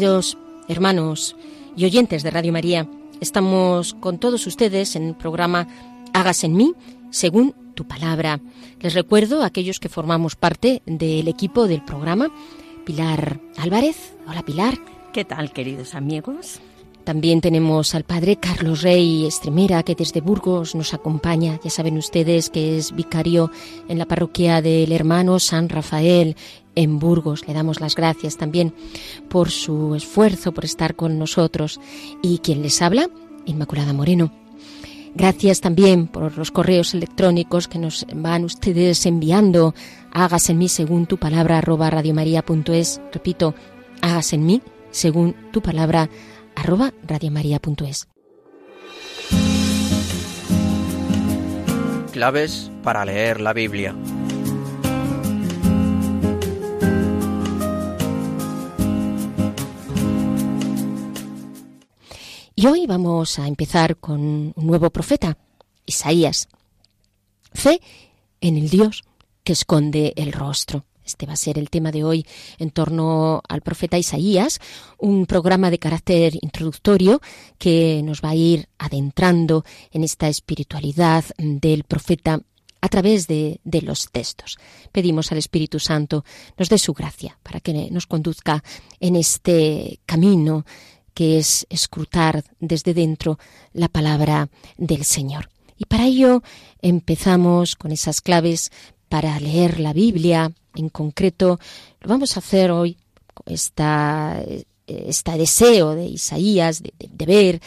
Queridos hermanos y oyentes de Radio María, estamos con todos ustedes en el programa Hagas en mí según tu palabra. Les recuerdo a aquellos que formamos parte del equipo del programa, Pilar Álvarez. Hola Pilar. ¿Qué tal, queridos amigos? También tenemos al padre Carlos Rey Estremera, que desde Burgos nos acompaña. Ya saben ustedes que es vicario en la parroquia del hermano San Rafael en Burgos. Le damos las gracias también por su esfuerzo, por estar con nosotros. Y quien les habla, Inmaculada Moreno. Gracias también por los correos electrónicos que nos van ustedes enviando. Hágase en mí según tu palabra arroba radiomaria.es. Repito, hágase en mí según tu palabra arroba radiomaria.es. Claves para leer la Biblia. Y hoy vamos a empezar con un nuevo profeta, Isaías. Fe en el Dios que esconde el rostro. Este va a ser el tema de hoy en torno al profeta Isaías, un programa de carácter introductorio que nos va a ir adentrando en esta espiritualidad del profeta a través de, de, los textos. Pedimos al Espíritu Santo nos dé su gracia para que nos conduzca en este camino que es escrutar desde dentro la palabra del Señor. Y para ello empezamos con esas claves para leer la Biblia. En concreto, lo vamos a hacer hoy, esta, este deseo de Isaías de, de, de ver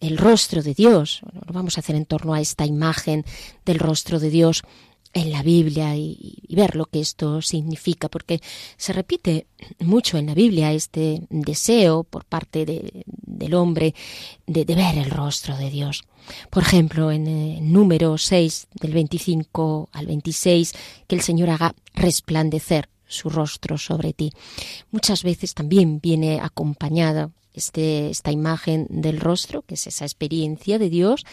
el rostro de Dios. Lo vamos a hacer en torno a esta imagen del rostro de Dios en la Biblia y, ver lo que esto significa, porque se repite mucho en la Biblia este deseo por parte de, del hombre de, ver el rostro de Dios. Por ejemplo, en el número 6 del 25 al 26, que el Señor haga resplandecer su rostro sobre ti. Muchas veces también viene acompañada este, esta imagen del rostro, que es esa experiencia de Dios,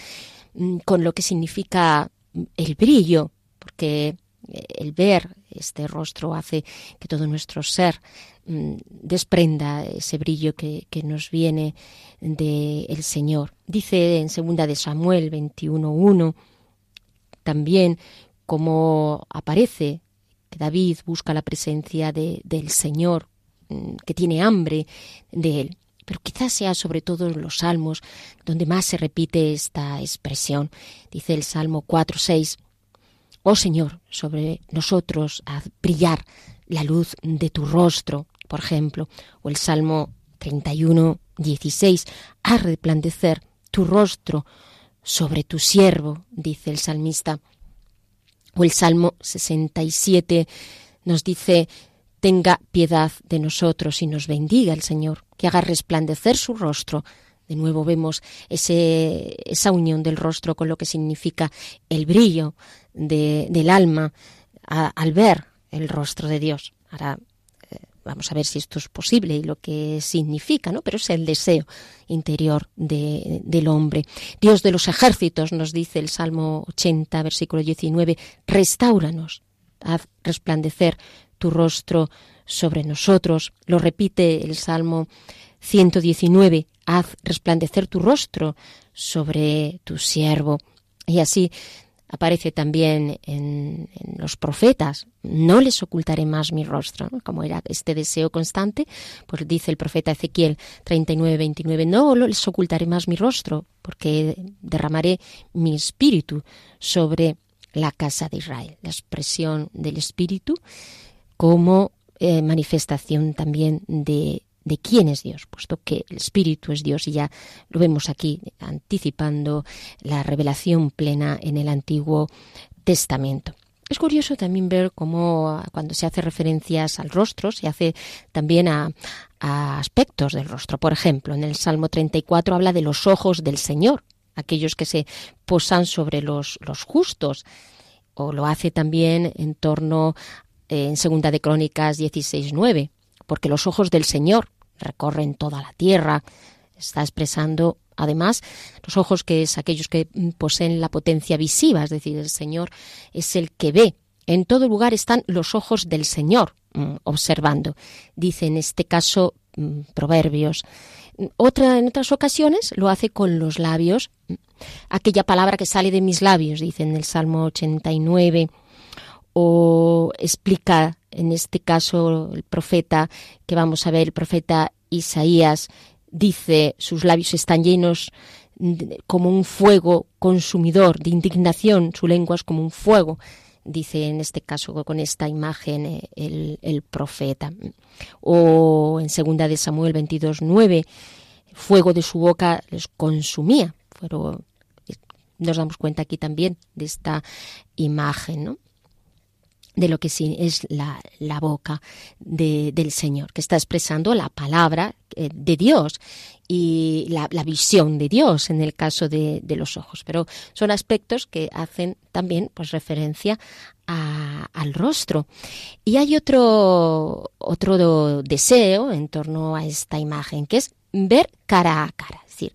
mm, con lo que significa el brillo porque el ver este rostro hace que todo nuestro ser mmm, desprenda ese brillo que, nos viene del el Señor. Dice en segunda de Samuel 21.1 también como aparece que David busca la presencia de, del Señor, mmm, que tiene hambre de él. Pero quizás sea sobre todo en los salmos donde más se repite esta expresión. Dice el Salmo 4.6 Oh Señor, sobre nosotros haz brillar la luz de tu rostro, por ejemplo, o el Salmo 31, 16, haz resplandecer tu rostro sobre tu siervo, dice el salmista. O el Salmo 67 nos dice, tenga piedad de nosotros y nos bendiga el Señor, que haga resplandecer su rostro de nuevo vemos esa unión del rostro con lo que significa el brillo de, del alma al ver el rostro de Dios. Ahora eh, vamos a ver si esto es posible y lo que significa, ¿no? Pero es el deseo interior de, del hombre. Dios de los ejércitos, nos dice el Salmo 80, versículo 19, restauranos, haz resplandecer tu rostro sobre nosotros. Lo repite el Salmo 119. Haz resplandecer tu rostro sobre tu siervo. Y así aparece también en, los profetas, no les ocultaré más mi rostro, como era este deseo constante, pues dice el profeta Ezequiel 39, 29, no les ocultaré más mi rostro, porque derramaré mi espíritu sobre la casa de Israel, la expresión del espíritu como eh, manifestación también de de quién es Dios, puesto que el Espíritu es Dios y ya lo vemos aquí anticipando la revelación plena en el Antiguo Testamento. Es curioso también ver cómo ah, cuando se hace referencias al rostro, se hace también a, aspectos del rostro. Por ejemplo, en el Salmo 34 habla de los ojos del Señor, aquellos que se posan sobre los, justos. O lo hace también en torno eh, en Segunda de Crónicas 16.9, porque los ojos del Señor recorren toda la tierra. Está expresando además los ojos que es aquellos que poseen la potencia visiva, es decir, el Señor es el que ve. En todo lugar están los ojos del Señor mm, observando. Dice en este caso mm, Proverbios. Otra, en otras ocasiones lo hace con los labios. Aquella palabra que sale de mis labios, dice en el Salmo 89 o explica en este caso el profeta que vamos a ver, el profeta Isaías dice, sus labios están llenos como un fuego consumidor de indignación, su lengua es como un fuego, dice en este caso con esta imagen eh, el, profeta. O en segunda de Samuel 22, 9, fuego de su boca les consumía. Pero nos damos cuenta aquí también de esta imagen, ¿no? De lo que sí es la, la boca de, del Señor, que está expresando la palabra eh, de Dios y la, la, visión de Dios en el caso de, de, los ojos. Pero son aspectos que hacen también pues, referencia al rostro. Y hay otro, otro deseo en torno a esta imagen, que es ver cara a cara. Es decir,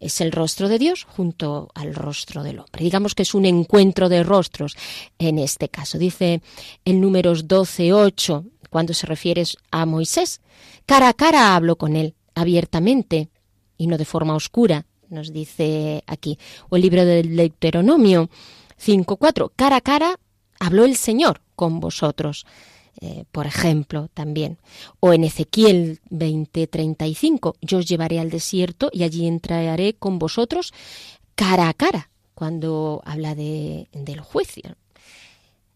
es el rostro de Dios junto al rostro del hombre. Digamos que es un encuentro de rostros en este caso. Dice en números 12, 8, cuando se refiere a Moisés, cara a cara hablo con él, abiertamente y no de forma oscura, nos dice aquí. O el libro del Deuteronomio 5.4, cara a cara habló el Señor con vosotros. Eh, por ejemplo, también. O en Ezequiel 20:35, yo os llevaré al desierto y allí entraré con vosotros cara a cara, cuando habla de, del juicio.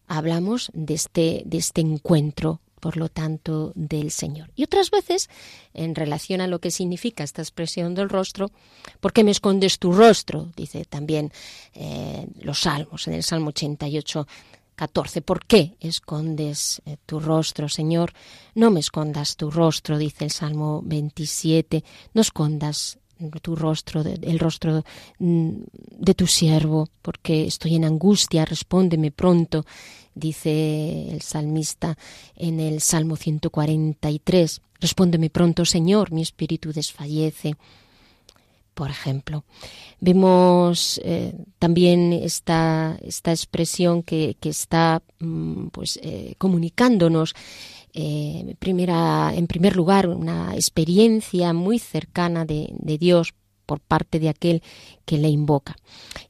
Hablamos de este, de este encuentro por lo tanto, del Señor. Y otras veces, en relación a lo que significa esta expresión del rostro, ¿por qué me escondes tu rostro? Dice también eh, los salmos, en el Salmo 88, 14. ¿Por qué escondes eh, tu rostro, Señor? No me escondas tu rostro, dice el Salmo 27. No escondas tu rostro, el rostro mm, de tu siervo, porque estoy en angustia, respóndeme pronto, dice el salmista en el Salmo 143. Respóndeme pronto, Señor, mi espíritu desfallece por ejemplo. Vemos eh, también esta, esta expresión que, que está mm, pues, eh, comunicándonos eh, primera, en primer lugar una experiencia muy cercana de, de, Dios por parte de aquel que le invoca.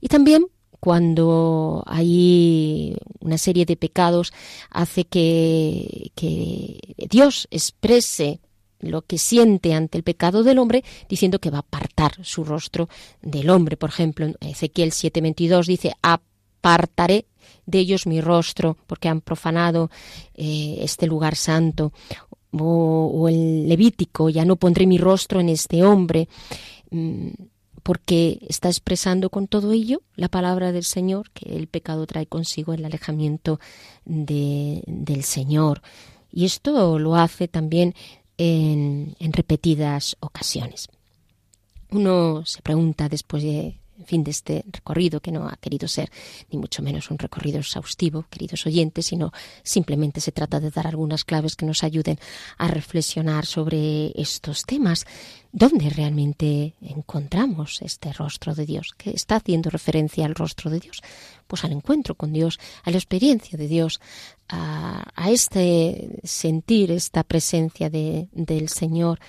Y también cuando hay una serie de pecados hace que, que Dios exprese lo que siente ante el pecado del hombre, diciendo que va a apartar su rostro del hombre. Por ejemplo, Ezequiel 7:22 dice, apartaré de ellos mi rostro porque han profanado eh, este lugar santo. O, o, el Levítico, ya no pondré mi rostro en este hombre, mm, porque está expresando con todo ello la palabra del Señor, que el pecado trae consigo el alejamiento de, del Señor. Y esto lo hace también en, repetidas ocasiones. Uno se pregunta después de en fin, de este recorrido que no ha querido ser ni mucho menos un recorrido exhaustivo, queridos oyentes, sino simplemente se trata de dar algunas claves que nos ayuden a reflexionar sobre estos temas. ¿Dónde realmente encontramos este rostro de Dios? ¿Qué está haciendo referencia al rostro de Dios? Pues al encuentro con Dios, a la experiencia de Dios, a, este sentir esta presencia de, del Señor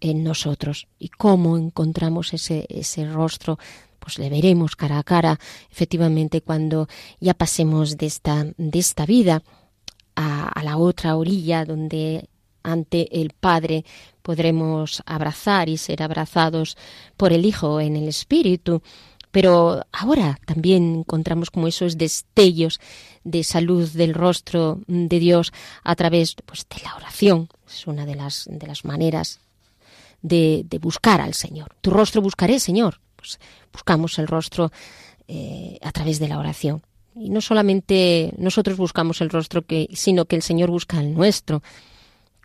en nosotros y cómo encontramos ese rostro pues le veremos cara a cara efectivamente cuando ya pasemos de esta, de esta vida a, la otra orilla donde ante el Padre podremos abrazar y ser abrazados por el Hijo en el Espíritu. Pero ahora también encontramos como esos destellos de salud del rostro de Dios a través pues, de la oración. Es una de las, de las maneras de, de buscar al Señor. Tu rostro buscaré, Señor. Pues buscamos el rostro eh, a través de la oración. Y no solamente nosotros buscamos el rostro, que, sino que el Señor busca el nuestro.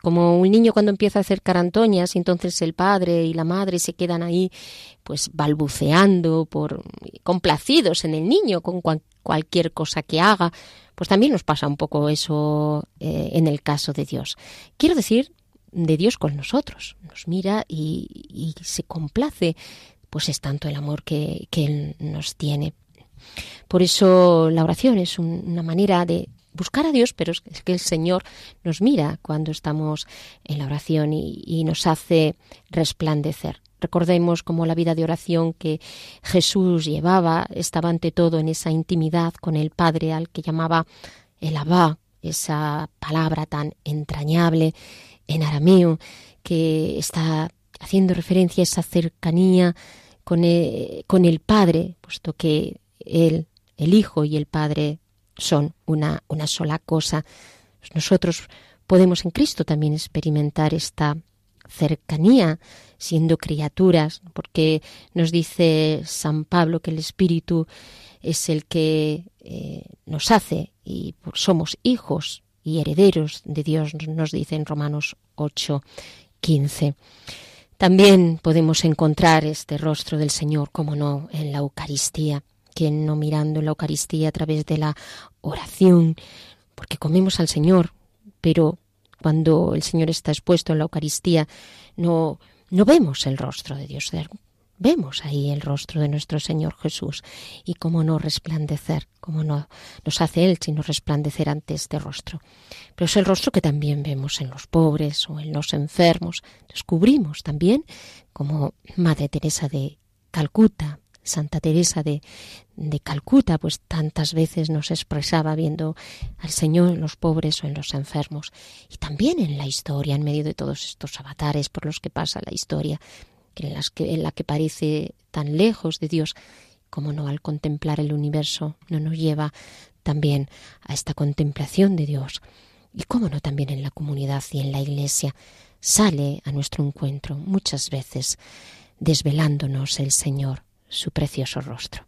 Como un niño cuando empieza a hacer carantoñas y entonces el padre y la madre se quedan ahí pues balbuceando, por complacidos en el niño con cualquier cosa que haga, pues también nos pasa un poco eso eh, en el caso de Dios. Quiero decir, de Dios con nosotros. Nos mira y, y se complace pues es tanto el amor que, Él nos tiene. Por eso la oración es una manera de buscar a Dios, pero es que el Señor nos mira cuando estamos en la oración y, nos hace resplandecer. Recordemos cómo la vida de oración que Jesús llevaba estaba ante todo en esa intimidad con el Padre al que llamaba el Abba, esa palabra tan entrañable en arameo que está haciendo referencia a esa cercanía con el, con el Padre, puesto que Él, el Hijo y el Padre son una, una sola cosa. Pues nosotros podemos en Cristo también experimentar esta cercanía siendo criaturas, porque nos dice San Pablo que el Espíritu es el que eh, nos hace y somos hijos y herederos de Dios, nos dice en Romanos 8, 15. También podemos encontrar este rostro del Señor, como no, en la Eucaristía, quien no mirando en la Eucaristía a través de la oración, porque comemos al Señor, pero cuando el Señor está expuesto en la Eucaristía no, no vemos el rostro de Dios, Vemos ahí el rostro de nuestro Señor Jesús y cómo no resplandecer, cómo no nos hace Él sino resplandecer ante este rostro. Pero es el rostro que también vemos en los pobres o en los enfermos. Descubrimos también como Madre Teresa de Calcuta, Santa Teresa de, de Calcuta, pues tantas veces nos expresaba viendo al Señor en los pobres o en los enfermos. Y también en la historia, en medio de todos estos avatares por los que pasa la historia, que, en la que parece tan lejos de Dios, como no al contemplar el universo no nos lleva también a esta contemplación de Dios. Y cómo no también en la comunidad y en la iglesia sale a nuestro encuentro muchas veces desvelándonos el Señor su precioso rostro.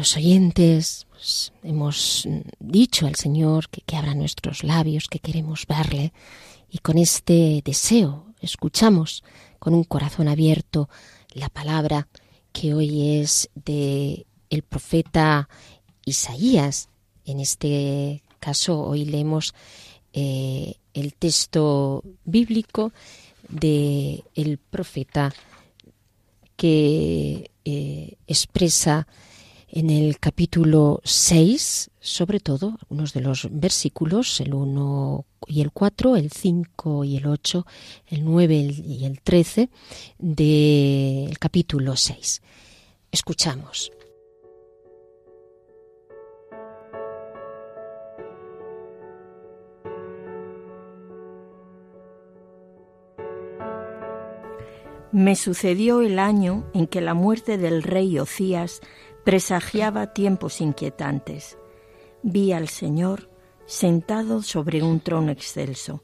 Queridos oyentes, pues, hemos dicho al Señor que, que abra nuestros labios, que queremos verle, y con este deseo escuchamos con un corazón abierto la palabra que hoy es de el profeta Isaías. En este caso hoy leemos eh, el texto bíblico de el profeta que eh, expresa en el capítulo 6, sobre todo, algunos de los versículos, el 1 y el 4, el 5 y el 8, el 9 y el 13 del capítulo 6. Escuchamos. Me sucedió el año en que la muerte del rey Ocías presagiaba tiempos inquietantes. Vi al Señor sentado sobre un trono excelso,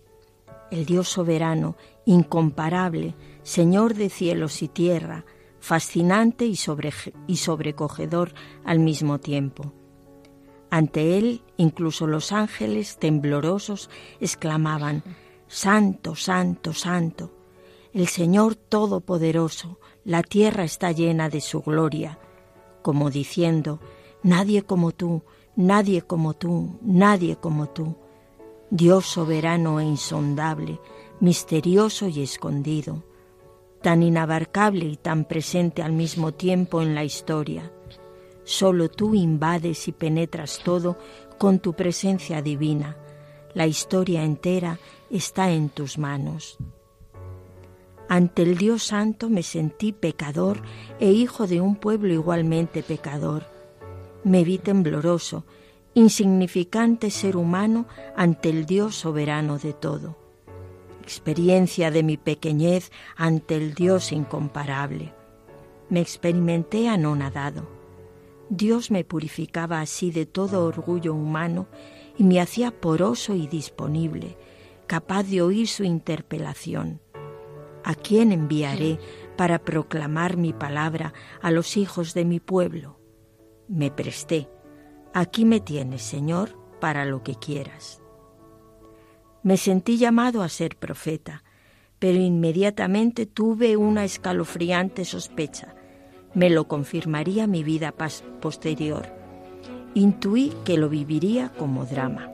el Dios soberano, incomparable, Señor de cielos y tierra, fascinante y, sobrecogedor al mismo tiempo. Ante él, incluso los ángeles temblorosos exclamaban, Santo, Santo, Santo, el Señor Todopoderoso, la tierra está llena de su gloria, como diciendo, Nadie como tú, nadie como tú, nadie como tú, Dios soberano e insondable, misterioso y escondido, tan inabarcable y tan presente al mismo tiempo en la historia. Solo tú invades y penetras todo con tu presencia divina. La historia entera está en tus manos. Ante el Dios Santo me sentí pecador e hijo de un pueblo igualmente pecador. Me vi tembloroso, insignificante ser humano ante el Dios soberano de todo. Experiencia de mi pequeñez ante el Dios incomparable. Me experimenté anonadado. Dios me purificaba así de todo orgullo humano y me hacía poroso y disponible, capaz de oír su interpelación ¿A quién enviaré para proclamar mi palabra a los hijos de mi pueblo? Me presté. Aquí me tienes, Señor, para lo que quieras. Me sentí llamado a ser profeta, pero inmediatamente tuve una escalofriante sospecha. Me lo confirmaría mi vida posterior. Intuí que lo viviría como drama.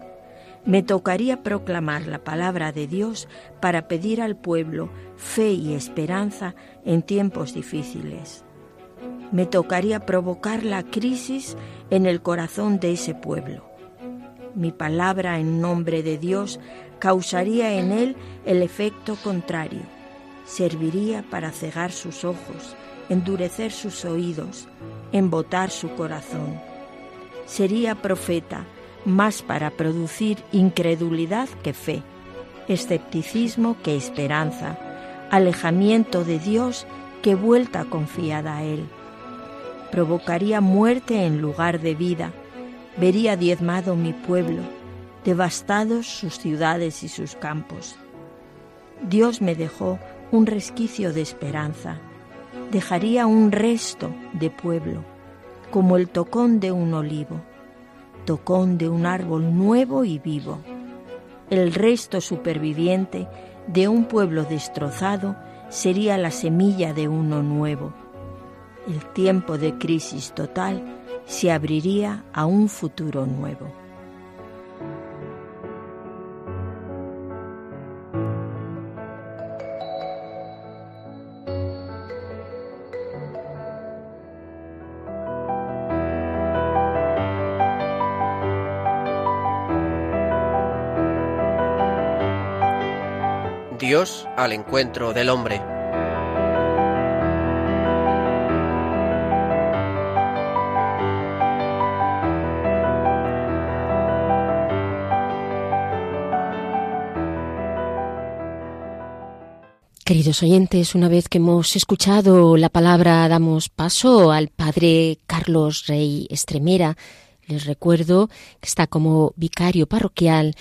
Me tocaría proclamar la palabra de Dios para pedir al pueblo fe y esperanza en tiempos difíciles. Me tocaría provocar la crisis en el corazón de ese pueblo. Mi palabra en nombre de Dios causaría en él el efecto contrario. Serviría para cegar sus ojos, endurecer sus oídos, embotar su corazón. Sería profeta más para producir incredulidad que fe, escepticismo que esperanza, alejamiento de Dios que vuelta confiada a Él. Provocaría muerte en lugar de vida, vería diezmado mi pueblo, devastados sus ciudades y sus campos. Dios me dejó un resquicio de esperanza, dejaría un resto de pueblo, como el tocón de un olivo tocón de un árbol nuevo y vivo, el resto superviviente de un pueblo destrozado sería la semilla de uno nuevo. El tiempo de crisis total se abriría a un futuro nuevo. Al encuentro del hombre. Queridos oyentes, una vez que hemos escuchado la palabra, damos paso al Padre Carlos Rey Estremera. Les recuerdo que está como vicario parroquial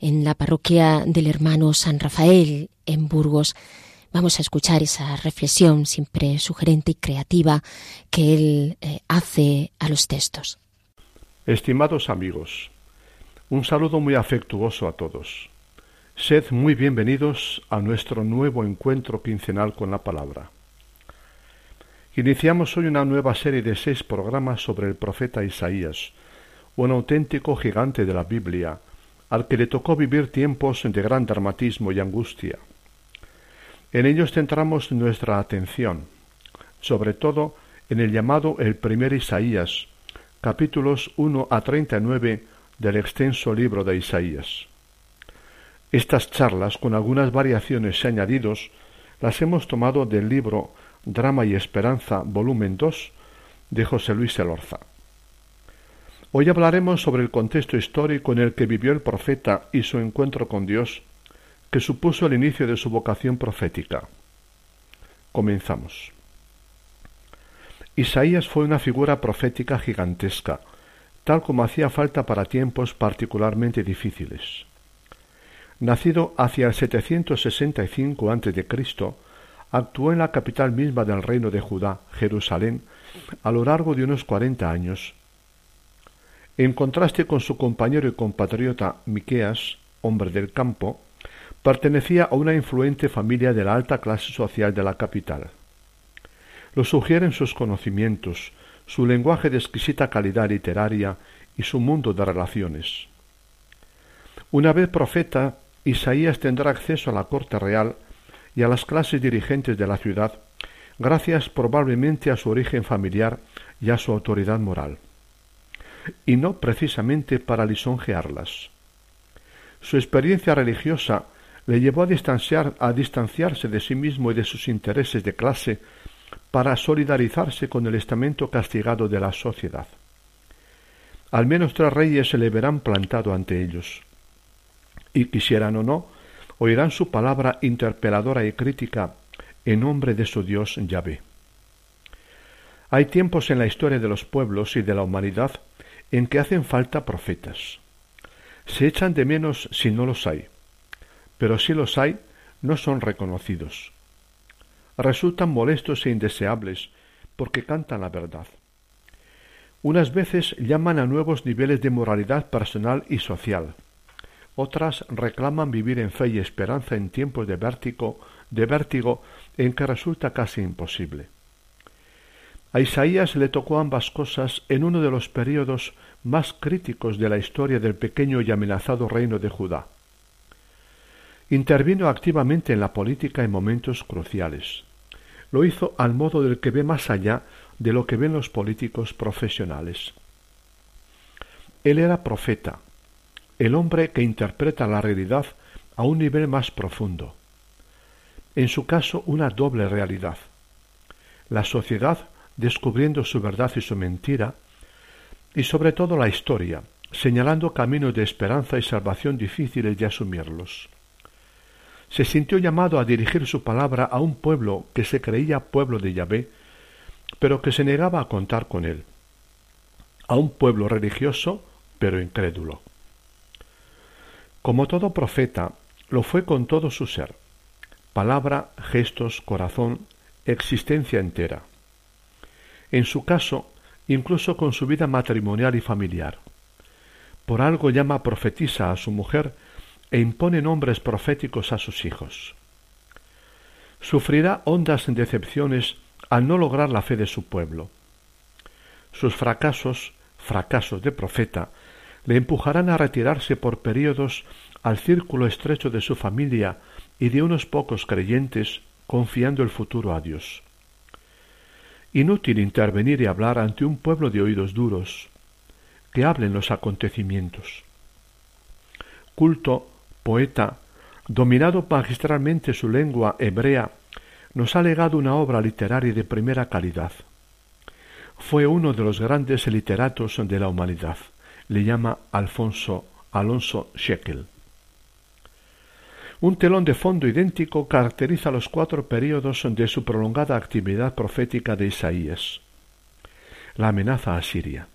en la parroquia del hermano San Rafael en Burgos. vamos a escuchar esa reflexión siempre sugerente y creativa que él eh, hace a los textos. Estimados amigos, un saludo muy afectuoso a todos. Sed muy bienvenidos a nuestro nuevo encuentro quincenal con la palabra. Iniciamos hoy una nueva serie de seis programas sobre el profeta Isaías, un auténtico gigante de la Biblia, al que le tocó vivir tiempos de gran dramatismo y angustia. En ellos centramos nuestra atención, sobre todo en el llamado el primer Isaías, capítulos 1 a 39 del extenso libro de Isaías. Estas charlas, con algunas variaciones y añadidos, las hemos tomado del libro Drama y Esperanza, volumen 2, de José Luis Elorza. Hoy hablaremos sobre el contexto histórico en el que vivió el profeta y su encuentro con Dios, que supuso el inicio de su vocación profética. Comenzamos. Isaías fue una figura profética gigantesca, tal como hacía falta para tiempos particularmente difíciles. Nacido hacia el 765 a.C., actuó en la capital misma del reino de Judá, Jerusalén, a lo largo de unos cuarenta años. En contraste con su compañero y compatriota Miqueas, hombre del campo, pertenecía a una influente familia de la alta clase social de la capital. Lo sugieren sus conocimientos, su lenguaje de exquisita calidad literaria y su mundo de relaciones. Una vez profeta, Isaías tendrá acceso a la corte real y a las clases dirigentes de la ciudad, gracias probablemente a su origen familiar y a su autoridad moral, y no precisamente para lisonjearlas. Su experiencia religiosa le llevó a, distanciar, a distanciarse de sí mismo y de sus intereses de clase para solidarizarse con el estamento castigado de la sociedad. Al menos tres reyes se le verán plantado ante ellos y quisieran o no, oirán su palabra interpeladora y crítica en nombre de su Dios Yahvé. Hay tiempos en la historia de los pueblos y de la humanidad en que hacen falta profetas. Se echan de menos si no los hay, pero si los hay, no son reconocidos. Resultan molestos e indeseables porque cantan la verdad. Unas veces llaman a nuevos niveles de moralidad personal y social otras reclaman vivir en fe y esperanza en tiempos de vértigo, de vértigo en que resulta casi imposible. A Isaías le tocó ambas cosas en uno de los períodos más críticos de la historia del pequeño y amenazado reino de Judá. Intervino activamente en la política en momentos cruciales. Lo hizo al modo del que ve más allá de lo que ven los políticos profesionales. Él era profeta, el hombre que interpreta la realidad a un nivel más profundo. En su caso, una doble realidad. La sociedad descubriendo su verdad y su mentira, y sobre todo la historia, señalando caminos de esperanza y salvación difíciles de asumirlos. Se sintió llamado a dirigir su palabra a un pueblo que se creía pueblo de Yahvé, pero que se negaba a contar con él, a un pueblo religioso pero incrédulo. Como todo profeta, lo fue con todo su ser, palabra, gestos, corazón, existencia entera. En su caso, incluso con su vida matrimonial y familiar. Por algo llama profetisa a su mujer e impone nombres proféticos a sus hijos. Sufrirá hondas decepciones al no lograr la fe de su pueblo. Sus fracasos, fracasos de profeta, le empujarán a retirarse por períodos al círculo estrecho de su familia y de unos pocos creyentes, confiando el futuro a Dios. Inútil intervenir y hablar ante un pueblo de oídos duros, que hablen los acontecimientos. Culto, poeta, dominado magistralmente su lengua hebrea, nos ha legado una obra literaria de primera calidad. Fue uno de los grandes literatos de la humanidad le llama Alfonso Alonso Shekel. Un telón de fondo idéntico caracteriza los cuatro períodos de su prolongada actividad profética de Isaías. La amenaza a Siria.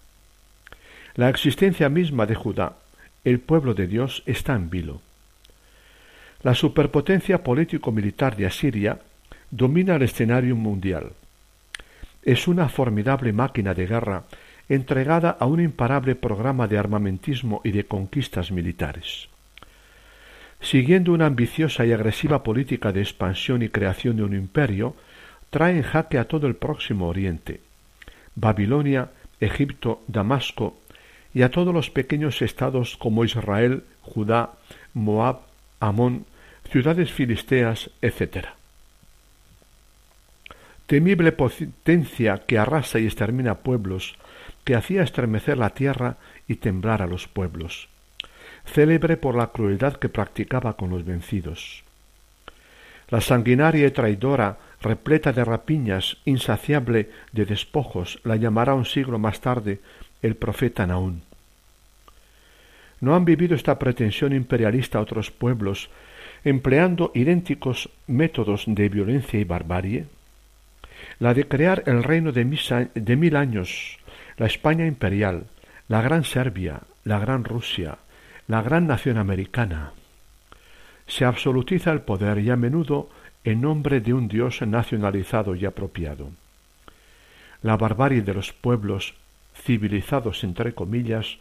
La existencia misma de Judá, el pueblo de Dios, está en vilo. La superpotencia político-militar de Asiria domina el escenario mundial. Es una formidable máquina de guerra entregada a un imparable programa de armamentismo y de conquistas militares. Siguiendo una ambiciosa y agresiva política de expansión y creación de un imperio, trae en jaque a todo el próximo Oriente, Babilonia, Egipto, Damasco, y a todos los pequeños estados como Israel, Judá, Moab, Amón, ciudades filisteas, etc. Temible potencia que arrasa y extermina pueblos, que hacía estremecer la tierra y temblar a los pueblos, célebre por la crueldad que practicaba con los vencidos. La sanguinaria y traidora, repleta de rapiñas, insaciable de despojos, la llamará un siglo más tarde el profeta Naún. ¿No han vivido esta pretensión imperialista otros pueblos, empleando idénticos métodos de violencia y barbarie? La de crear el reino de, de mil años, la España imperial, la Gran Serbia, la Gran Rusia, la Gran Nación Americana. Se absolutiza el poder y a menudo en nombre de un Dios nacionalizado y apropiado. La barbarie de los pueblos civilizados entre comillas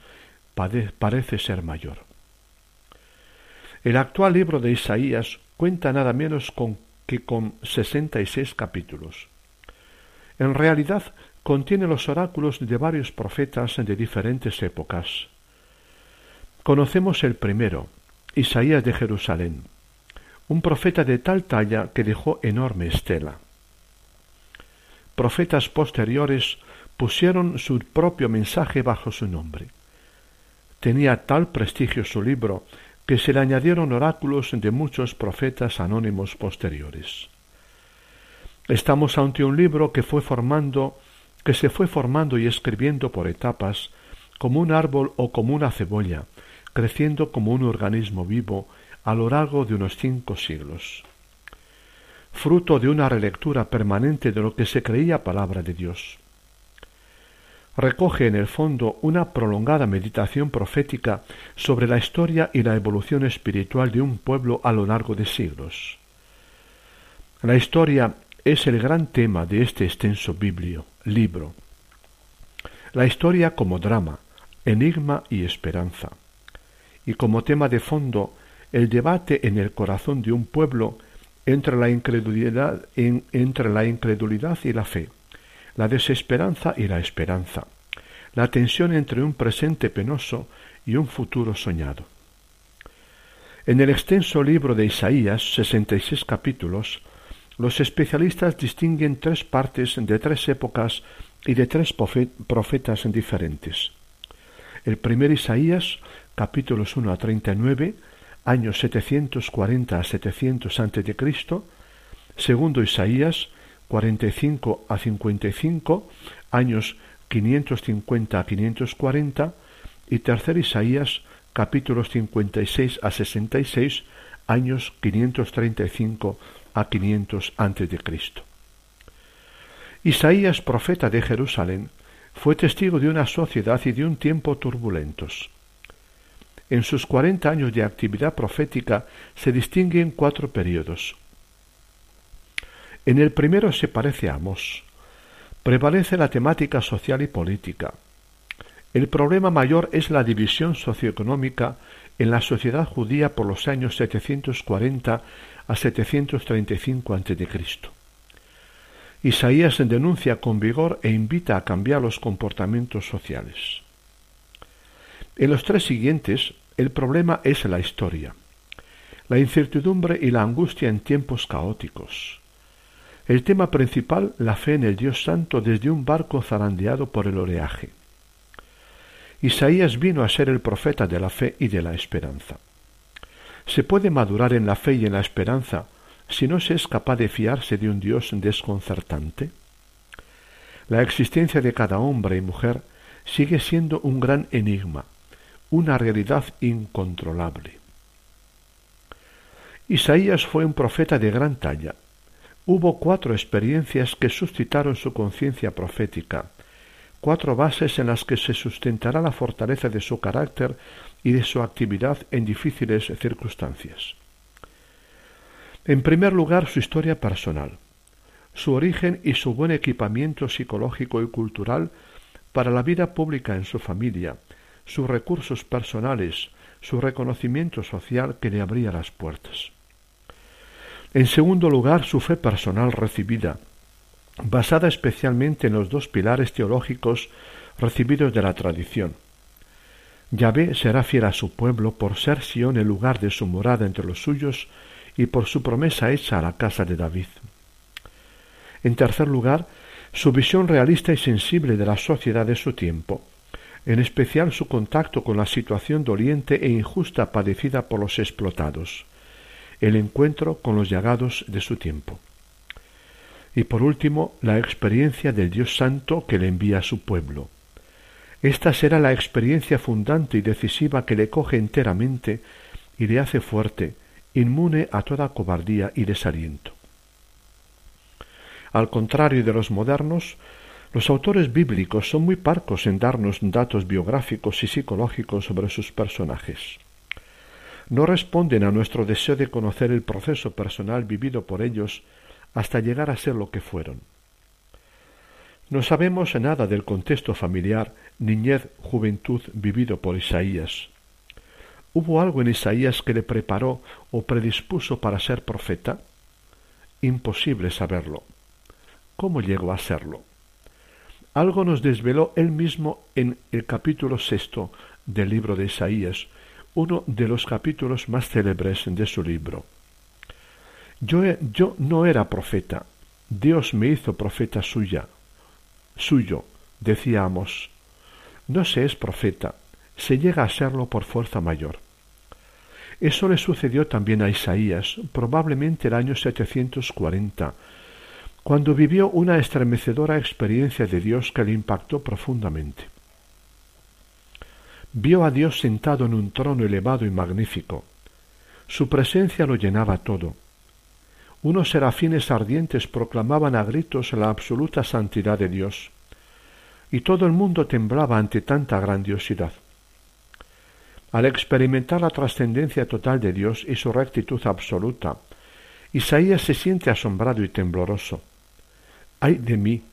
parece ser mayor. El actual libro de Isaías cuenta nada menos con que con sesenta y seis capítulos. En realidad contiene los oráculos de varios profetas de diferentes épocas. Conocemos el primero, Isaías de Jerusalén, un profeta de tal talla que dejó enorme estela. Profetas posteriores pusieron su propio mensaje bajo su nombre. Tenía tal prestigio su libro que se le añadieron oráculos de muchos profetas anónimos posteriores. Estamos ante un libro que fue formando que se fue formando y escribiendo por etapas, como un árbol o como una cebolla, creciendo como un organismo vivo a lo largo de unos cinco siglos. Fruto de una relectura permanente de lo que se creía palabra de Dios. Recoge en el fondo una prolongada meditación profética sobre la historia y la evolución espiritual de un pueblo a lo largo de siglos. La historia es el gran tema de este extenso biblio, libro. La historia como drama, enigma y esperanza. Y como tema de fondo, el debate en el corazón de un pueblo entre la incredulidad, entre la incredulidad y la fe, la desesperanza y la esperanza, la tensión entre un presente penoso y un futuro soñado. En el extenso libro de Isaías, sesenta y seis capítulos, los especialistas distinguen tres partes de tres épocas y de tres profetas diferentes. El primer Isaías, capítulos 1 a 39, años 740 a 700 a.C., segundo Isaías, 45 a 55, años 550 a 540, y tercer Isaías, capítulos 56 a 66, años 535 a 500 a.C. Isaías, profeta de Jerusalén, fue testigo de una sociedad y de un tiempo turbulentos. En sus cuarenta años de actividad profética se distinguen cuatro periodos. En el primero se parece a Amós. Prevalece la temática social y política. El problema mayor es la división socioeconómica en la sociedad judía por los años 740 a 735 a.C. Isaías denuncia con vigor e invita a cambiar los comportamientos sociales. En los tres siguientes, el problema es la historia, la incertidumbre y la angustia en tiempos caóticos. El tema principal, la fe en el Dios Santo desde un barco zarandeado por el oleaje. Isaías vino a ser el profeta de la fe y de la esperanza. Se puede madurar en la fe y en la esperanza si no se es capaz de fiarse de un Dios desconcertante. La existencia de cada hombre y mujer sigue siendo un gran enigma, una realidad incontrolable. Isaías fue un profeta de gran talla. Hubo cuatro experiencias que suscitaron su conciencia profética, cuatro bases en las que se sustentará la fortaleza de su carácter y de su actividad en difíciles circunstancias. En primer lugar, su historia personal, su origen y su buen equipamiento psicológico y cultural para la vida pública en su familia, sus recursos personales, su reconocimiento social que le abría las puertas. En segundo lugar, su fe personal recibida, basada especialmente en los dos pilares teológicos recibidos de la tradición. Yahvé será fiel a su pueblo por ser Sión el lugar de su morada entre los suyos y por su promesa hecha a la casa de David. En tercer lugar, su visión realista y sensible de la sociedad de su tiempo, en especial su contacto con la situación doliente e injusta padecida por los explotados, el encuentro con los llagados de su tiempo. Y por último, la experiencia del Dios Santo que le envía a su pueblo. Esta será la experiencia fundante y decisiva que le coge enteramente y le hace fuerte, inmune a toda cobardía y desaliento. Al contrario de los modernos, los autores bíblicos son muy parcos en darnos datos biográficos y psicológicos sobre sus personajes. No responden a nuestro deseo de conocer el proceso personal vivido por ellos hasta llegar a ser lo que fueron. No sabemos nada del contexto familiar, niñez, juventud vivido por Isaías. ¿Hubo algo en Isaías que le preparó o predispuso para ser profeta? Imposible saberlo. ¿Cómo llegó a serlo? Algo nos desveló él mismo en el capítulo sexto del libro de Isaías, uno de los capítulos más célebres de su libro. Yo, yo no era profeta, Dios me hizo profeta suya, suyo, decíamos. No se es profeta, se llega a serlo por fuerza mayor. Eso le sucedió también a Isaías, probablemente el año 740, cuando vivió una estremecedora experiencia de Dios que le impactó profundamente. Vio a Dios sentado en un trono elevado y magnífico. Su presencia lo llenaba todo. Unos serafines ardientes proclamaban a gritos la absoluta santidad de Dios, y todo el mundo temblaba ante tanta grandiosidad. Al experimentar la trascendencia total de Dios y su rectitud absoluta, Isaías se siente asombrado y tembloroso. Ay de mí,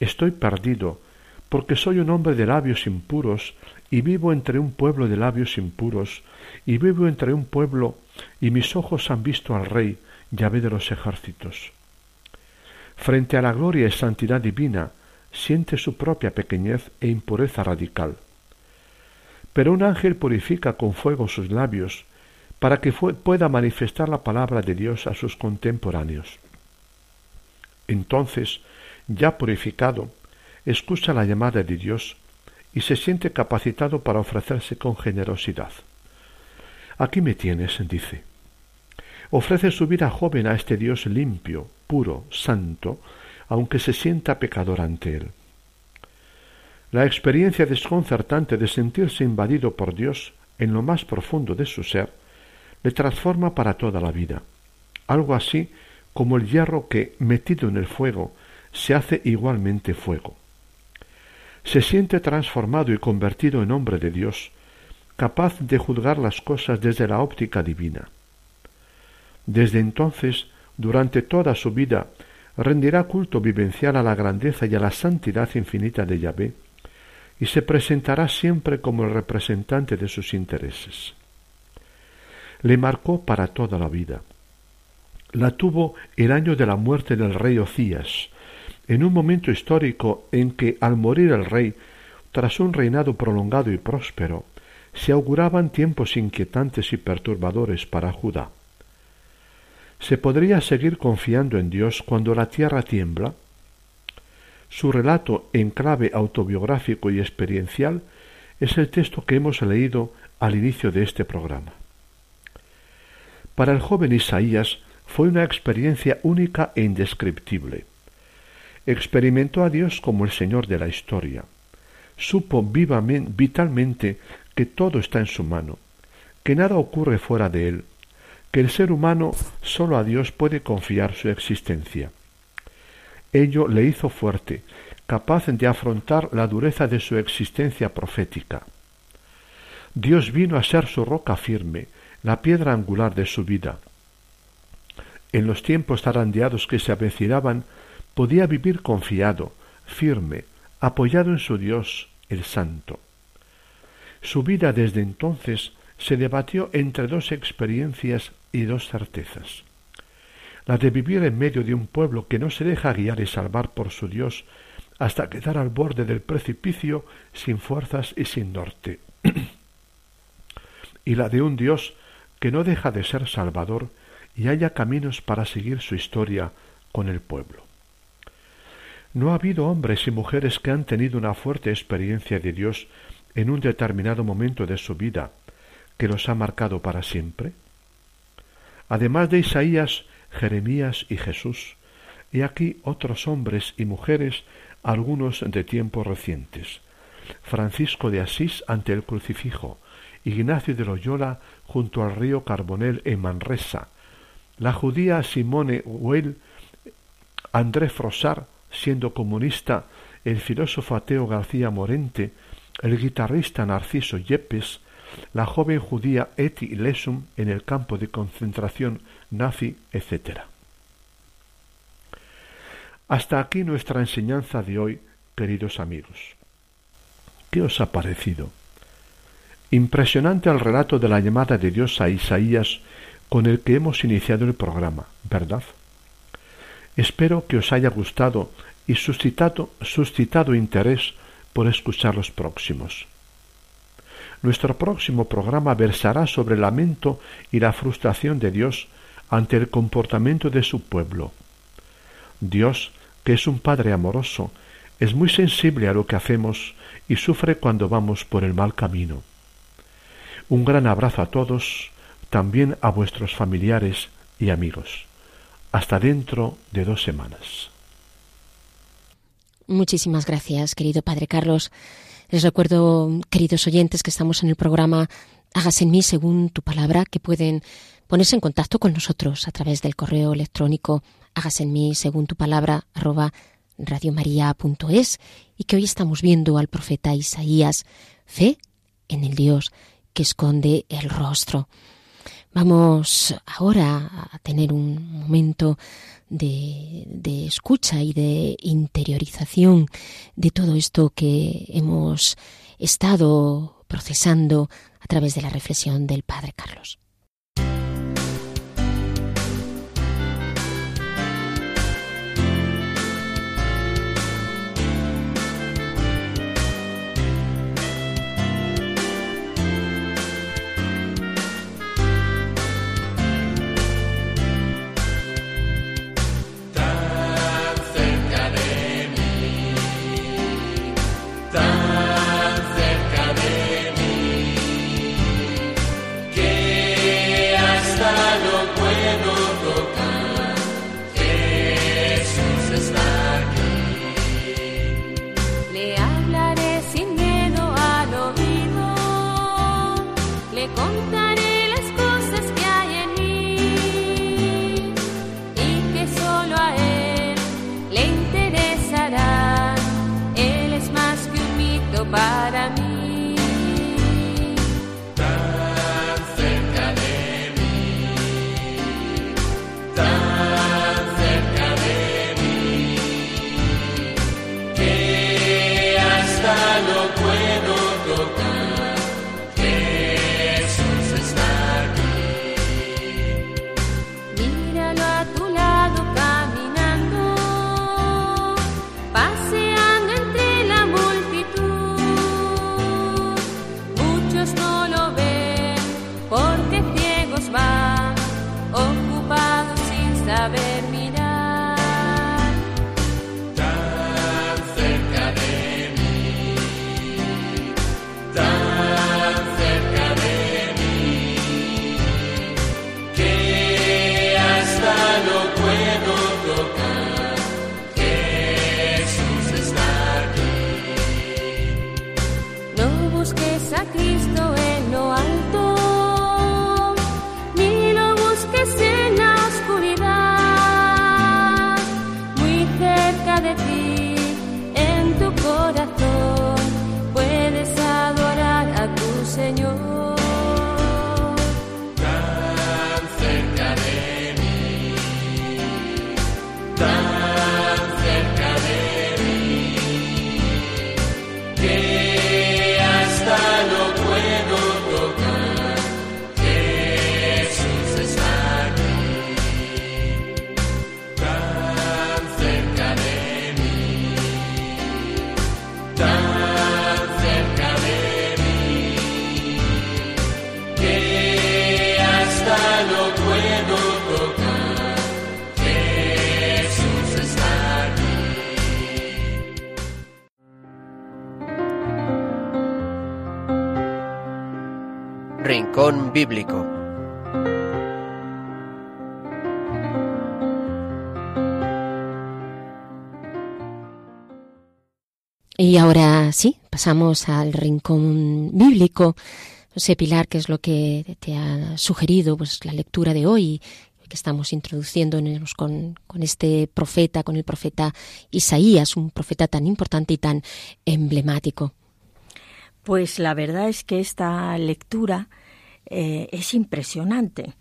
estoy perdido, porque soy un hombre de labios impuros, y vivo entre un pueblo de labios impuros, y vivo entre un pueblo, y mis ojos han visto al Rey, llave de los ejércitos. Frente a la gloria y santidad divina, siente su propia pequeñez e impureza radical. Pero un ángel purifica con fuego sus labios para que pueda manifestar la palabra de Dios a sus contemporáneos. Entonces, ya purificado, escucha la llamada de Dios y se siente capacitado para ofrecerse con generosidad. Aquí me tienes, dice. Ofrece su vida joven a este Dios limpio, puro, santo, aunque se sienta pecador ante él. La experiencia desconcertante de sentirse invadido por Dios en lo más profundo de su ser le transforma para toda la vida, algo así como el hierro que, metido en el fuego, se hace igualmente fuego. Se siente transformado y convertido en hombre de Dios, capaz de juzgar las cosas desde la óptica divina. Desde entonces, durante toda su vida, rendirá culto vivencial a la grandeza y a la santidad infinita de Yahvé, y se presentará siempre como el representante de sus intereses. Le marcó para toda la vida. La tuvo el año de la muerte del rey Ocías, en un momento histórico en que, al morir el rey, tras un reinado prolongado y próspero, se auguraban tiempos inquietantes y perturbadores para Judá. ¿Se podría seguir confiando en Dios cuando la tierra tiembla? Su relato en clave autobiográfico y experiencial es el texto que hemos leído al inicio de este programa. Para el joven Isaías fue una experiencia única e indescriptible. Experimentó a Dios como el Señor de la historia. Supo vivamente, vitalmente que todo está en su mano, que nada ocurre fuera de él, que el ser humano sólo a Dios puede confiar su existencia. Ello le hizo fuerte, capaz de afrontar la dureza de su existencia profética. Dios vino a ser su roca firme, la piedra angular de su vida. En los tiempos zarandeados que se avecinaban, podía vivir confiado, firme, apoyado en su Dios, el Santo. Su vida desde entonces se debatió entre dos experiencias y dos certezas. La de vivir en medio de un pueblo que no se deja guiar y salvar por su Dios hasta quedar al borde del precipicio sin fuerzas y sin norte. y la de un Dios que no deja de ser salvador y haya caminos para seguir su historia con el pueblo. No ha habido hombres y mujeres que han tenido una fuerte experiencia de Dios en un determinado momento de su vida que los ha marcado para siempre. Además de Isaías, Jeremías y Jesús, y aquí otros hombres y mujeres, algunos de tiempos recientes. Francisco de Asís ante el crucifijo, Ignacio de Loyola junto al río Carbonel en Manresa, la judía Simone Weil, André Frossard, siendo comunista, el filósofo ateo García Morente, el guitarrista Narciso Yepes, la joven judía Eti Lesum en el campo de concentración nazi, etc. Hasta aquí nuestra enseñanza de hoy, queridos amigos. ¿Qué os ha parecido? Impresionante el relato de la llamada de Dios a Isaías con el que hemos iniciado el programa, ¿verdad? Espero que os haya gustado y suscitado, suscitado interés por escuchar los próximos. Nuestro próximo programa versará sobre el lamento y la frustración de Dios ante el comportamiento de su pueblo. Dios, que es un Padre amoroso, es muy sensible a lo que hacemos y sufre cuando vamos por el mal camino. Un gran abrazo a todos también a vuestros familiares y amigos. Hasta dentro de dos semanas. Muchísimas gracias, querido Padre Carlos. Les recuerdo, queridos oyentes, que estamos en el programa Hágase en mí según tu palabra, que pueden ponerse en contacto con nosotros a través del correo electrónico hágase en mí según tu palabra arroba radiomaria.es y que hoy estamos viendo al profeta Isaías, fe en el Dios que esconde el rostro. Vamos ahora a tener un momento de, escucha y de interiorización de todo esto que hemos estado procesando a través de la reflexión del Padre Carlos. Y ahora sí, pasamos al rincón bíblico. No sé, Pilar, qué es lo que te ha sugerido pues, la lectura de hoy que estamos introduciéndonos con, con este profeta, con el profeta Isaías, un profeta tan importante y tan emblemático. Pues la verdad es que esta lectura eh, es impresionante,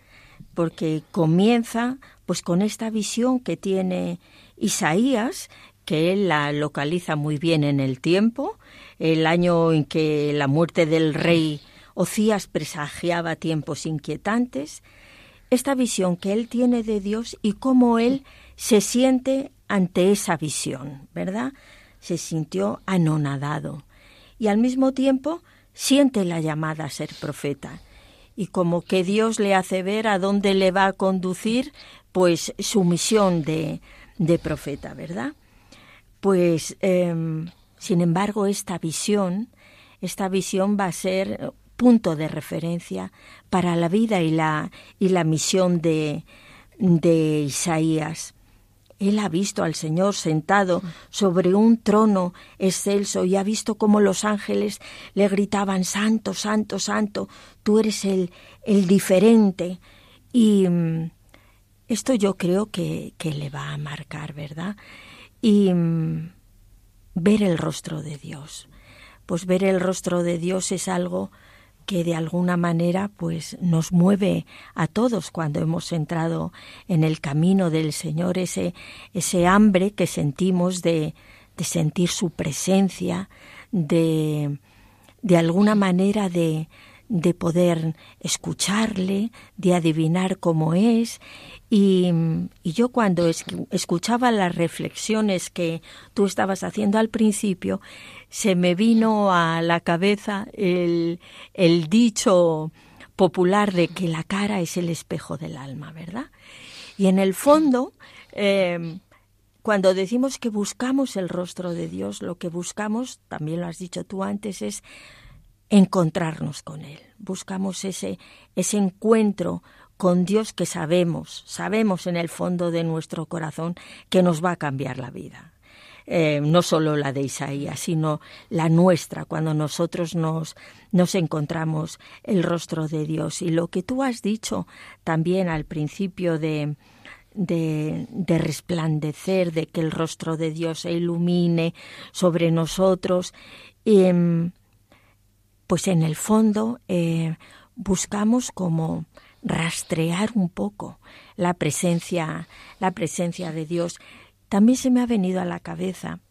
porque comienza pues con esta visión que tiene Isaías, que él la localiza muy bien en el tiempo, el año en que la muerte del rey Ocías presagiaba tiempos inquietantes, esta visión que él tiene de Dios y cómo él se siente ante esa visión, ¿verdad? Se sintió anonadado y al mismo tiempo siente la llamada a ser profeta. Y como que Dios le hace ver a dónde le va a conducir, pues su misión de, de profeta, ¿verdad? Pues, em, sin embargo, esta visión, esta visión va a ser punto de referencia para la vida y la, y la misión de, de Isaías. Él ha visto al Señor sentado sobre un trono excelso y ha visto cómo los ángeles le gritaban, Santo, Santo, Santo, tú eres el, el diferente. Y mm, esto yo creo que, que, le va a marcar, ¿verdad? Y mm, ver el rostro de Dios. Pues ver el rostro de Dios es algo que de alguna manera pues nos mueve a todos cuando hemos entrado en el camino del Señor ese ese hambre que sentimos de, de sentir su presencia de de alguna manera de de poder escucharle, de adivinar cómo es. Y, y, yo cuando escuchaba las reflexiones que tú estabas haciendo al principio, se me vino a la cabeza el, el dicho popular de que la cara es el espejo del alma, ¿verdad? Y en el fondo, eh, cuando decimos que buscamos el rostro de Dios, lo que buscamos, también lo has dicho tú antes, es encontrarnos con Él. Buscamos ese, ese encuentro con Dios que sabemos, sabemos en el fondo de nuestro corazón que nos va a cambiar la vida. Eh, no solo la de Isaías, sino la nuestra, cuando nosotros nos, nos encontramos el rostro de Dios. Y lo que tú has dicho también al principio de, de, de, resplandecer, de que el rostro de Dios se ilumine sobre nosotros, eh, pues en el fondo eh, buscamos como rastrear un poco la presencia, la presencia de Dios. También se me ha venido a la cabeza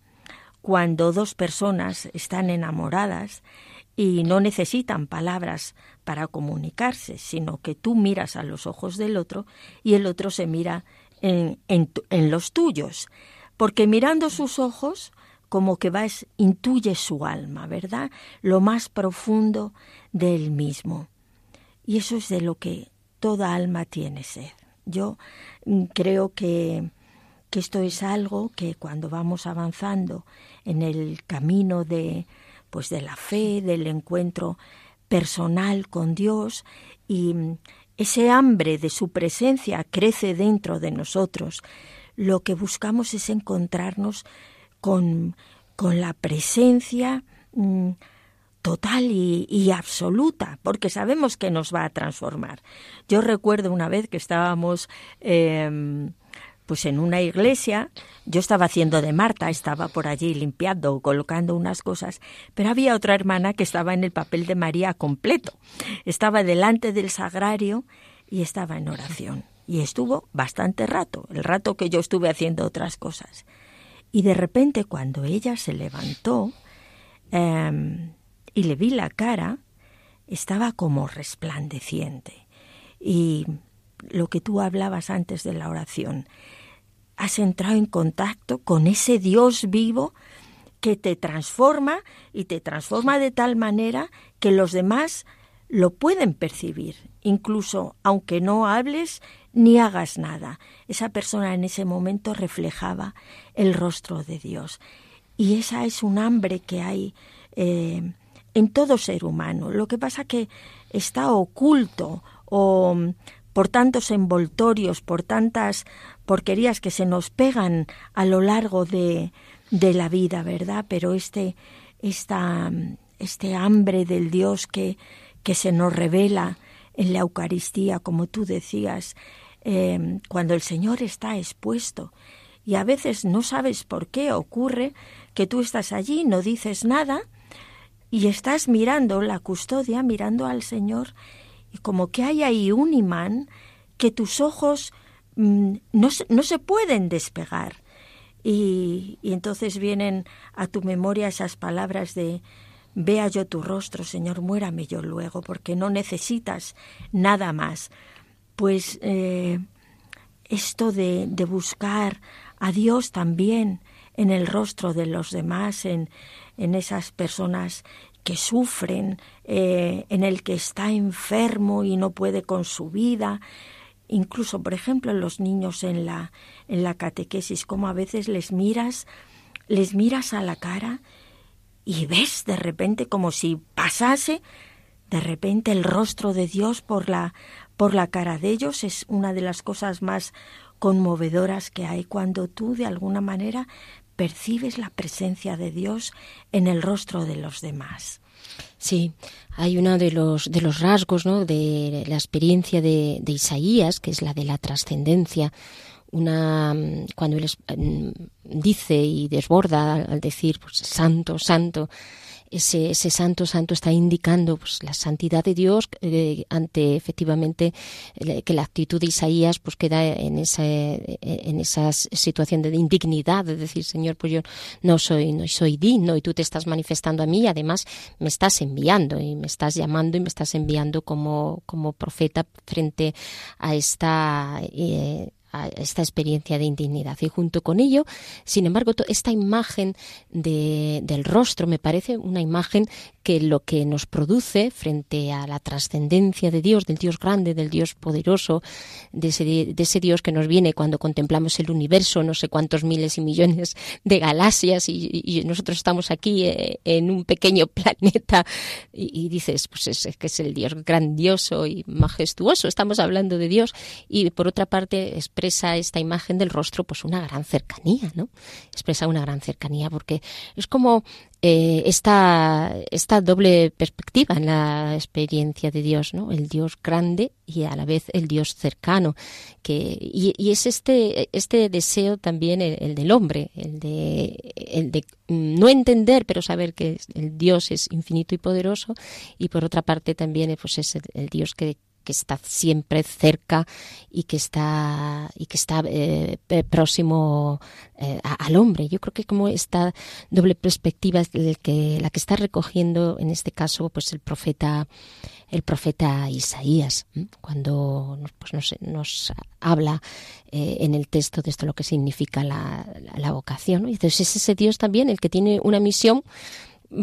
cuando dos personas están enamoradas y no necesitan palabras para comunicarse, sino que tú miras a los ojos del otro y el otro se mira en, los tuyos, porque mirando sus ojos como que vas, intuye su alma, ¿verdad? Lo más profundo de él mismo. Y eso es de lo que toda alma tiene sed. Yo mm, creo que, que esto es algo que cuando vamos avanzando en el camino de pues de la fe, del encuentro personal con Dios y mm, ese hambre de su presencia crece dentro de nosotros. Lo que buscamos es encontrarnos con, con la presencia mm, total y, absoluta, porque sabemos que nos va a transformar. Yo recuerdo una vez que estábamos em, pues en una iglesia, yo estaba haciendo de Marta, estaba por allí limpiando, colocando unas cosas, pero había otra hermana que estaba en el papel de María completo. Estaba delante del sagrario y estaba en oración. Y estuvo bastante rato, el rato que yo estuve haciendo otras cosas. Y de repente cuando ella se levantó em, y le vi la cara, estaba como resplandeciente. Y lo que tú hablabas antes de la oración, has entrado en contacto con ese Dios vivo que te transforma y te transforma de tal manera que los demás lo pueden percibir, incluso aunque no hables ni hagas nada. Esa persona en ese momento reflejaba el rostro de Dios. Y esa es un hambre que hay eh, en todo ser humano. Lo que pasa que está oculto o por tantos envoltorios, por tantas porquerías que se nos pegan a lo largo de, de la vida, ¿verdad? Pero este, esta, este hambre del Dios que, que se nos revela en la Eucaristía, como tú decías, eh, cuando el Señor está expuesto y a veces no sabes por qué ocurre que tú estás allí, no dices nada y estás mirando la custodia, mirando al Señor y como que hay ahí un imán que tus ojos mm, no, no, se pueden despegar. Y, y entonces vienen a tu memoria esas palabras de Vea yo tu rostro, Señor, muérame yo luego, porque no necesitas nada más. Pues eh, esto de, de buscar a Dios también en el rostro de los demás, en, en esas personas que sufren, eh, en el que está enfermo y no puede con su vida, incluso por ejemplo los niños en la en la catequesis, como a veces les miras, les miras a la cara y ves de repente como si pasase de repente el rostro de Dios por la por la cara de ellos es una de las cosas más conmovedoras que hay cuando tú de alguna manera percibes la presencia de Dios en el rostro de los demás. Sí, hay uno de los, de los rasgos ¿no? de la experiencia de, Isaías, que es la de la trascendencia, una cuando él mm, dice y desborda al decir pues, santo santo ese, ese santo santo está indicando pues, la santidad de Dios eh, ante efectivamente que la actitud de Isaías pues queda en esa en esa situación de indignidad de decir Señor pues yo no soy no soy digno y tú te estás manifestando a mí y además me estás enviando y me estás llamando y me estás enviando como como profeta frente a esta eh, esta experiencia de indignidad. Y junto con ello, sin embargo, esta imagen de, del rostro me parece una imagen que lo que nos produce frente a la trascendencia de Dios, del Dios grande, del Dios poderoso, de ese, de ese, Dios que nos viene cuando contemplamos el universo, no sé cuántos miles y millones de galaxias y, nosotros estamos aquí eh, en un pequeño planeta y, dices, pues es, es, que es el Dios grandioso y majestuoso, estamos hablando de Dios y por otra parte expresa esta imagen del rostro pues una gran cercanía, ¿no? Expresa una gran cercanía porque es como eh, esta, esta doble perspectiva en la experiencia de Dios, ¿no? El Dios grande y a la vez el Dios cercano. Que, y, es este, este deseo también el, el, del hombre, el de, el de no entender, pero saber que el Dios es infinito y poderoso, y por otra parte también pues es el Dios que, que está siempre cerca y que está y que está eh, próximo eh, al hombre. Yo creo que como esta doble perspectiva es el que, la que está recogiendo en este caso pues el profeta el profeta Isaías cuando pues, nos, nos habla eh, en el texto de esto lo que significa la, la, vocación. ¿no? Entonces es ese Dios también el que tiene una misión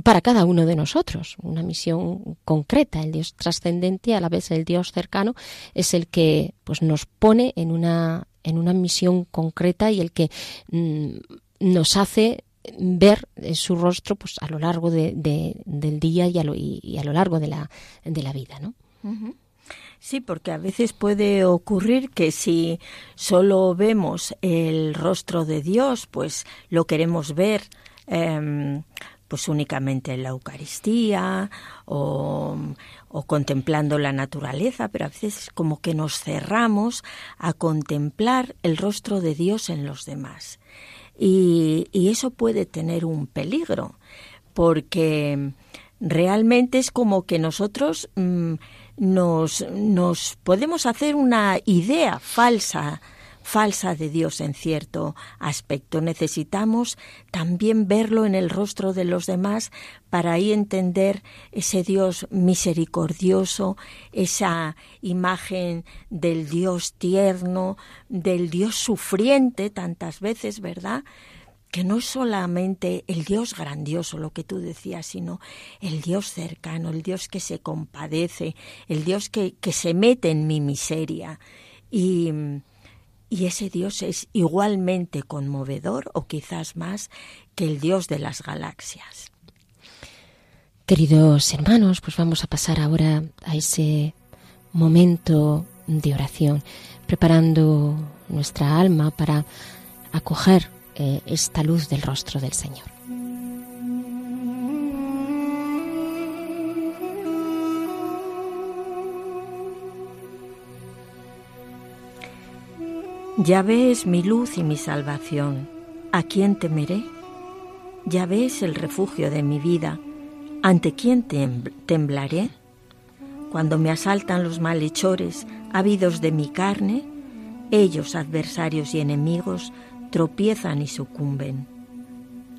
para cada uno de nosotros, una misión concreta. El Dios trascendente, a la vez el Dios cercano, es el que pues nos pone en una en una misión concreta y el que mm, nos hace ver su rostro pues a lo largo de, de, del día y a lo, y, a lo largo de la, de la vida, ¿no? Sí, porque a veces puede ocurrir que si solo vemos el rostro de Dios, pues lo queremos ver eh, pues únicamente en la Eucaristía o, contemplando la naturaleza, pero a veces como que nos cerramos a contemplar el rostro de Dios en los demás. Y, y eso puede tener un peligro, porque realmente es como que nosotros mmm, nos, nos podemos hacer una idea falsa falsa de Dios en cierto aspecto. Necesitamos también verlo en el rostro de los demás para ahí entender ese Dios misericordioso, esa imagen del Dios tierno, del Dios sufriente tantas veces, ¿verdad? que no es solamente el Dios grandioso, lo que tú decías, sino el Dios cercano, el Dios que se compadece, el Dios que, que se mete en mi miseria. Y, y ese Dios es igualmente conmovedor o quizás más que el Dios de las galaxias. Queridos hermanos, pues vamos a pasar ahora a ese momento de oración, preparando nuestra alma para acoger eh, esta luz del rostro del Señor. Ya ves mi luz y mi salvación. ¿A quién temeré? Ya ves el refugio de mi vida. ¿Ante quién temblaré? Cuando me asaltan los malhechores, ávidos de mi carne, ellos, adversarios y enemigos, tropiezan y sucumben.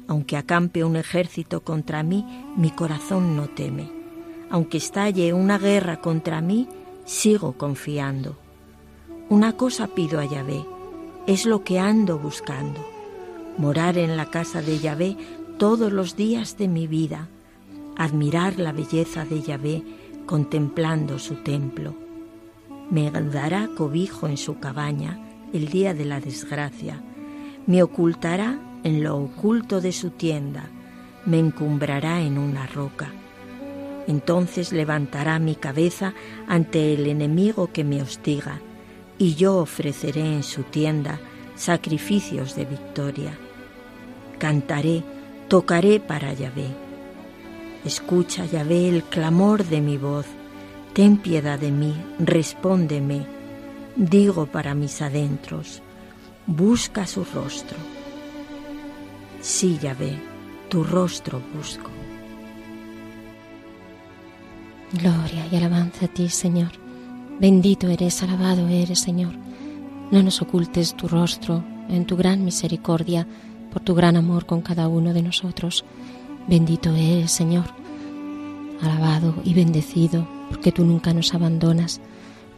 Aunque acampe un ejército contra mí, mi corazón no teme. Aunque estalle una guerra contra mí, sigo confiando. Una cosa pido a Yahvé, es lo que ando buscando, morar en la casa de Yahvé todos los días de mi vida, admirar la belleza de Yahvé contemplando su templo. Me dará cobijo en su cabaña el día de la desgracia, me ocultará en lo oculto de su tienda, me encumbrará en una roca. Entonces levantará mi cabeza ante el enemigo que me hostiga y yo ofreceré en su tienda sacrificios de victoria. Cantaré, tocaré para Yahvé. Escucha, Yahvé, el clamor de mi voz. Ten piedad de mí, respóndeme. Digo para mis adentros, busca su rostro. Sí, Yahvé, tu rostro busco. Gloria y alabanza a ti, Señor. Bendito eres, alabado eres, Señor. No nos ocultes tu rostro en tu gran misericordia, por tu gran amor con cada uno de nosotros. Bendito eres, Señor. Alabado y bendecido, porque tú nunca nos abandonas,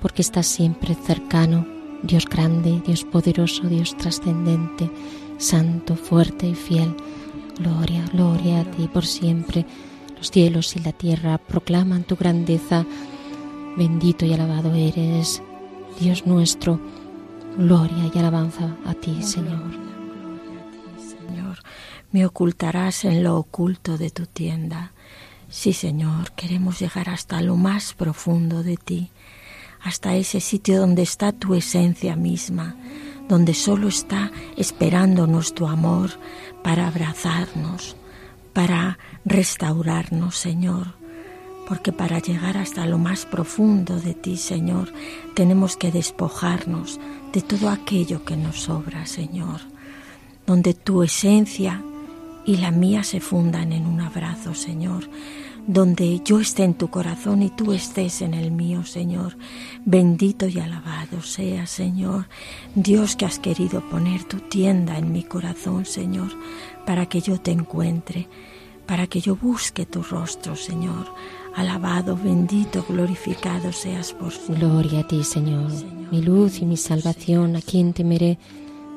porque estás siempre cercano, Dios grande, Dios poderoso, Dios trascendente, santo, fuerte y fiel. Gloria, gloria a ti por siempre. Los cielos y la tierra proclaman tu grandeza Bendito y alabado eres, Dios nuestro. Gloria y alabanza a ti, Señor. Señor, me ocultarás en lo oculto de tu tienda. Sí, Señor, queremos llegar hasta lo más profundo de ti, hasta ese sitio donde está tu esencia misma, donde solo está esperándonos tu amor para abrazarnos, para restaurarnos, Señor porque para llegar hasta lo más profundo de ti, Señor, tenemos que despojarnos de todo aquello que nos sobra, Señor, donde tu esencia y la mía se fundan en un abrazo, Señor, donde yo esté en tu corazón y tú estés en el mío, Señor. Bendito y alabado sea, Señor, Dios que has querido poner tu tienda en mi corazón, Señor, para que yo te encuentre, para que yo busque tu rostro, Señor Alabado, bendito, glorificado seas por siempre. Gloria a ti, Señor, mi luz y mi salvación, a quien temeré,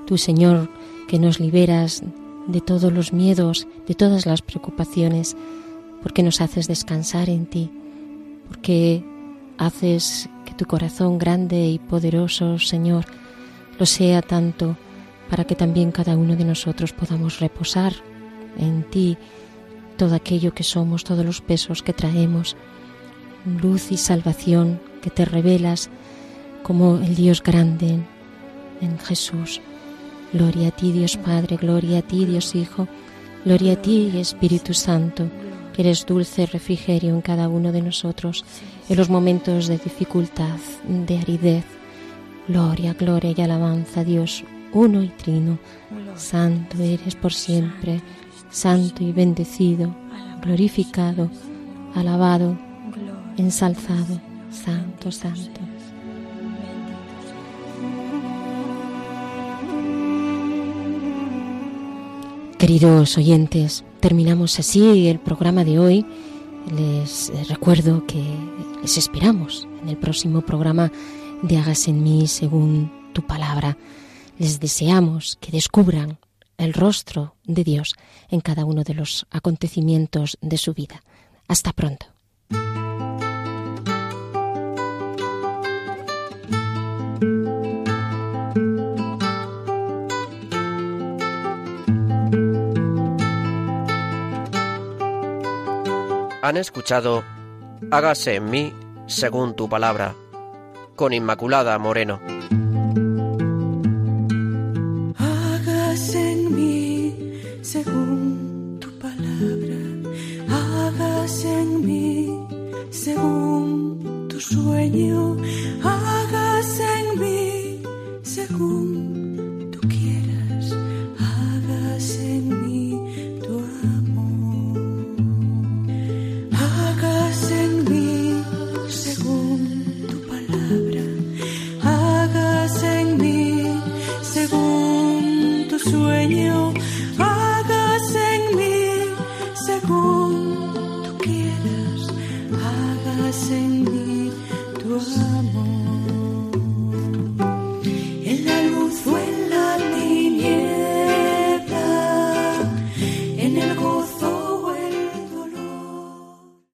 tú, Señor, que nos liberas de todos los miedos, de todas las preocupaciones, porque nos haces descansar en ti, porque haces que tu corazón grande y poderoso, Señor, lo sea tanto para que también cada uno de nosotros podamos reposar en ti todo aquello que somos, todos los pesos que traemos, luz y salvación que te revelas como el Dios grande en Jesús. Gloria a ti Dios Padre, gloria a ti Dios Hijo, gloria a ti Espíritu Santo, que eres dulce refrigerio en cada uno de nosotros, en los momentos de dificultad, de aridez. Gloria, gloria y alabanza Dios, uno y trino. Santo eres por siempre santo y bendecido, glorificado, alabado, ensalzado, santo, santo. Queridos oyentes, terminamos así el programa de hoy. Les recuerdo que les esperamos en el próximo programa de Hagas en mí según tu palabra. Les deseamos que descubran el rostro de Dios en cada uno de los acontecimientos de su vida. Hasta pronto. Han escuchado Hágase en mí según tu palabra, con Inmaculada Moreno. Sueño,